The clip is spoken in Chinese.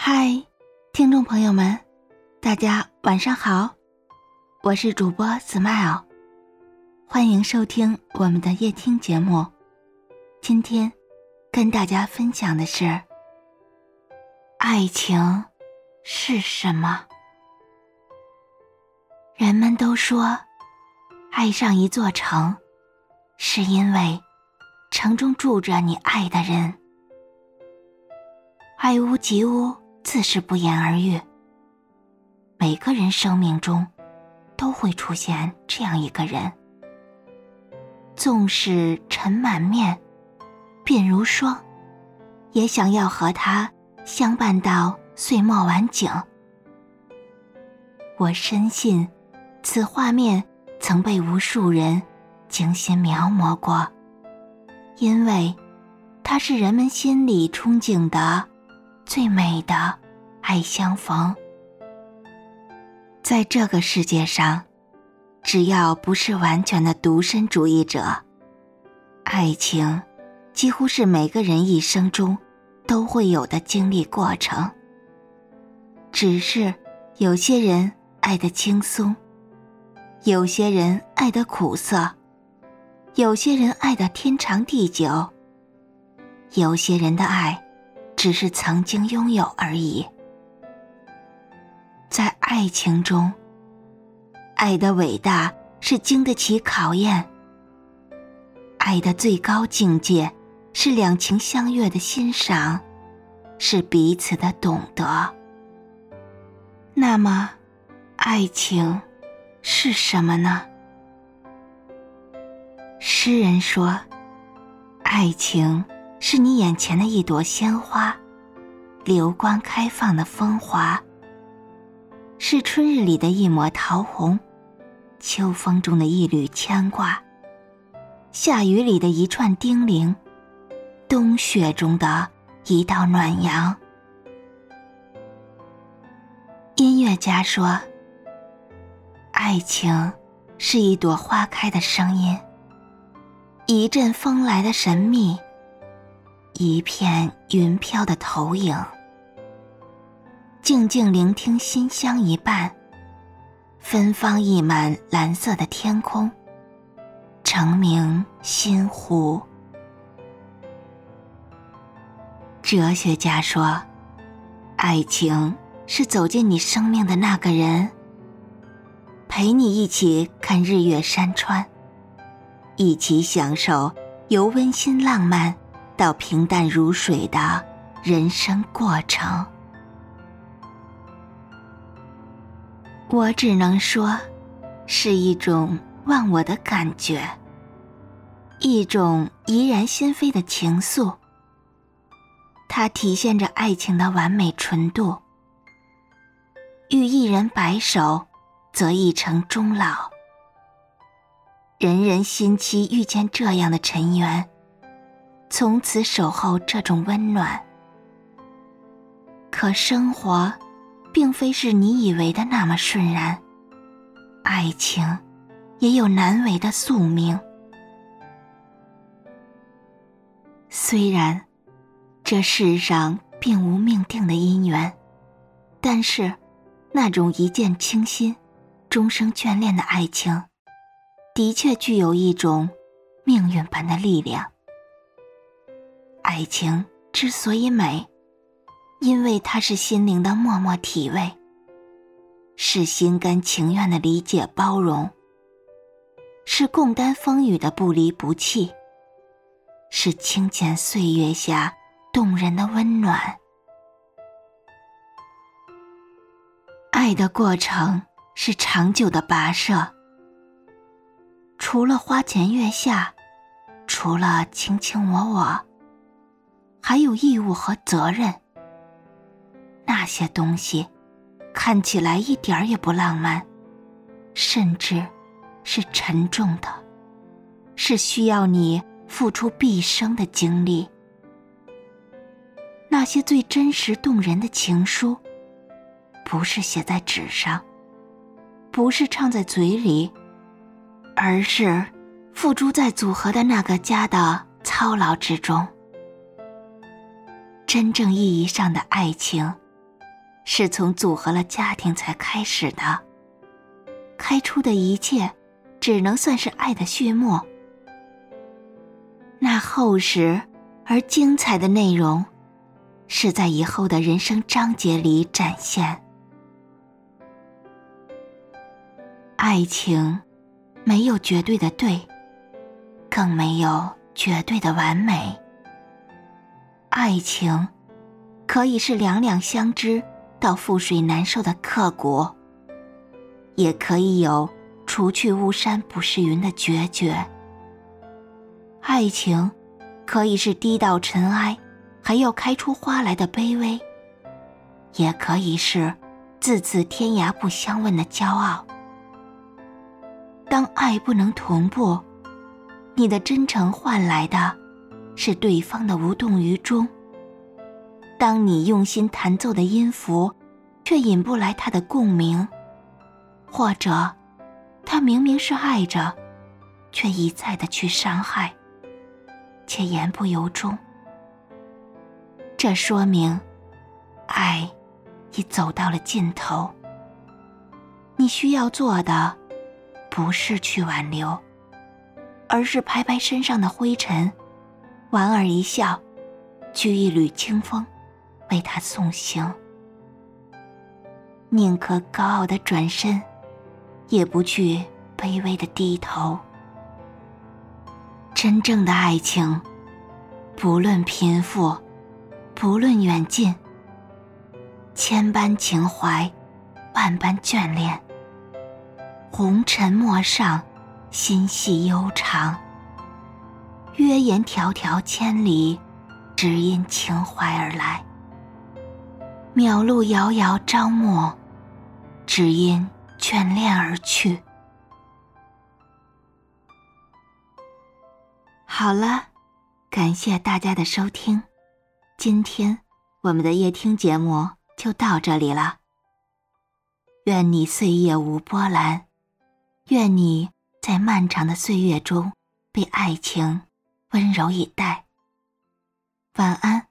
嗨，听众朋友们，大家晚上好，我是主播 Smile，欢迎收听我们的夜听节目。今天跟大家分享的是：爱情是什么？人们都说，爱上一座城，是因为城中住着你爱的人。爱屋及乌。自是不言而喻。每个人生命中都会出现这样一个人，纵使尘满面，鬓如霜，也想要和他相伴到岁末晚景。我深信，此画面曾被无数人精心描摹过，因为它是人们心里憧憬的。最美的爱相逢，在这个世界上，只要不是完全的独身主义者，爱情几乎是每个人一生中都会有的经历过程。只是有些人爱的轻松，有些人爱的苦涩，有些人爱的天长地久，有些人的爱。只是曾经拥有而已。在爱情中，爱的伟大是经得起考验。爱的最高境界是两情相悦的欣赏，是彼此的懂得。那么，爱情是什么呢？诗人说：“爱情。”是你眼前的一朵鲜花，流光开放的风华；是春日里的一抹桃红，秋风中的一缕牵挂；夏雨里的一串叮咛，冬雪中的一道暖阳。音乐家说：“爱情是一朵花开的声音，一阵风来的神秘。”一片云飘的投影，静静聆听馨香一半，芬芳溢满蓝色的天空，澄明心湖。哲学家说，爱情是走进你生命的那个人，陪你一起看日月山川，一起享受由温馨浪漫。到平淡如水的人生过程，我只能说，是一种忘我的感觉，一种怡然心扉的情愫。它体现着爱情的完美纯度。遇一人白首，则一成终老。人人心期遇见这样的尘缘。从此守候这种温暖。可生活，并非是你以为的那么顺然。爱情，也有难违的宿命。虽然，这世上并无命定的姻缘，但是，那种一见倾心、终生眷恋的爱情，的确具有一种命运般的力量。爱情之所以美，因为它是心灵的默默体味，是心甘情愿的理解包容，是共担风雨的不离不弃，是清浅岁月下动人的温暖。爱的过程是长久的跋涉，除了花前月下，除了卿卿我我。还有义务和责任，那些东西看起来一点儿也不浪漫，甚至是沉重的，是需要你付出毕生的精力。那些最真实动人的情书，不是写在纸上，不是唱在嘴里，而是付诸在组合的那个家的操劳之中。真正意义上的爱情，是从组合了家庭才开始的。开出的一切，只能算是爱的序幕。那厚实而精彩的内容，是在以后的人生章节里展现。爱情，没有绝对的对，更没有绝对的完美。爱情，可以是两两相知到覆水难收的刻骨，也可以有除去巫山不是云的决绝。爱情，可以是低到尘埃，还要开出花来的卑微，也可以是字字天涯不相问的骄傲。当爱不能同步，你的真诚换来的，是对方的无动于衷。当你用心弹奏的音符，却引不来他的共鸣，或者，他明明是爱着，却一再的去伤害，且言不由衷。这说明，爱已走到了尽头。你需要做的。不是去挽留，而是拍拍身上的灰尘，莞尔一笑，掬一缕清风，为他送行。宁可高傲的转身，也不去卑微的低头。真正的爱情，不论贫富，不论远近，千般情怀，万般眷恋。红尘陌上，心系悠长。约言迢迢千里，只因情怀而来；渺路遥遥朝暮，只因眷恋而去。好了，感谢大家的收听，今天我们的夜听节目就到这里了。愿你岁月无波澜。愿你在漫长的岁月中被爱情温柔以待。晚安。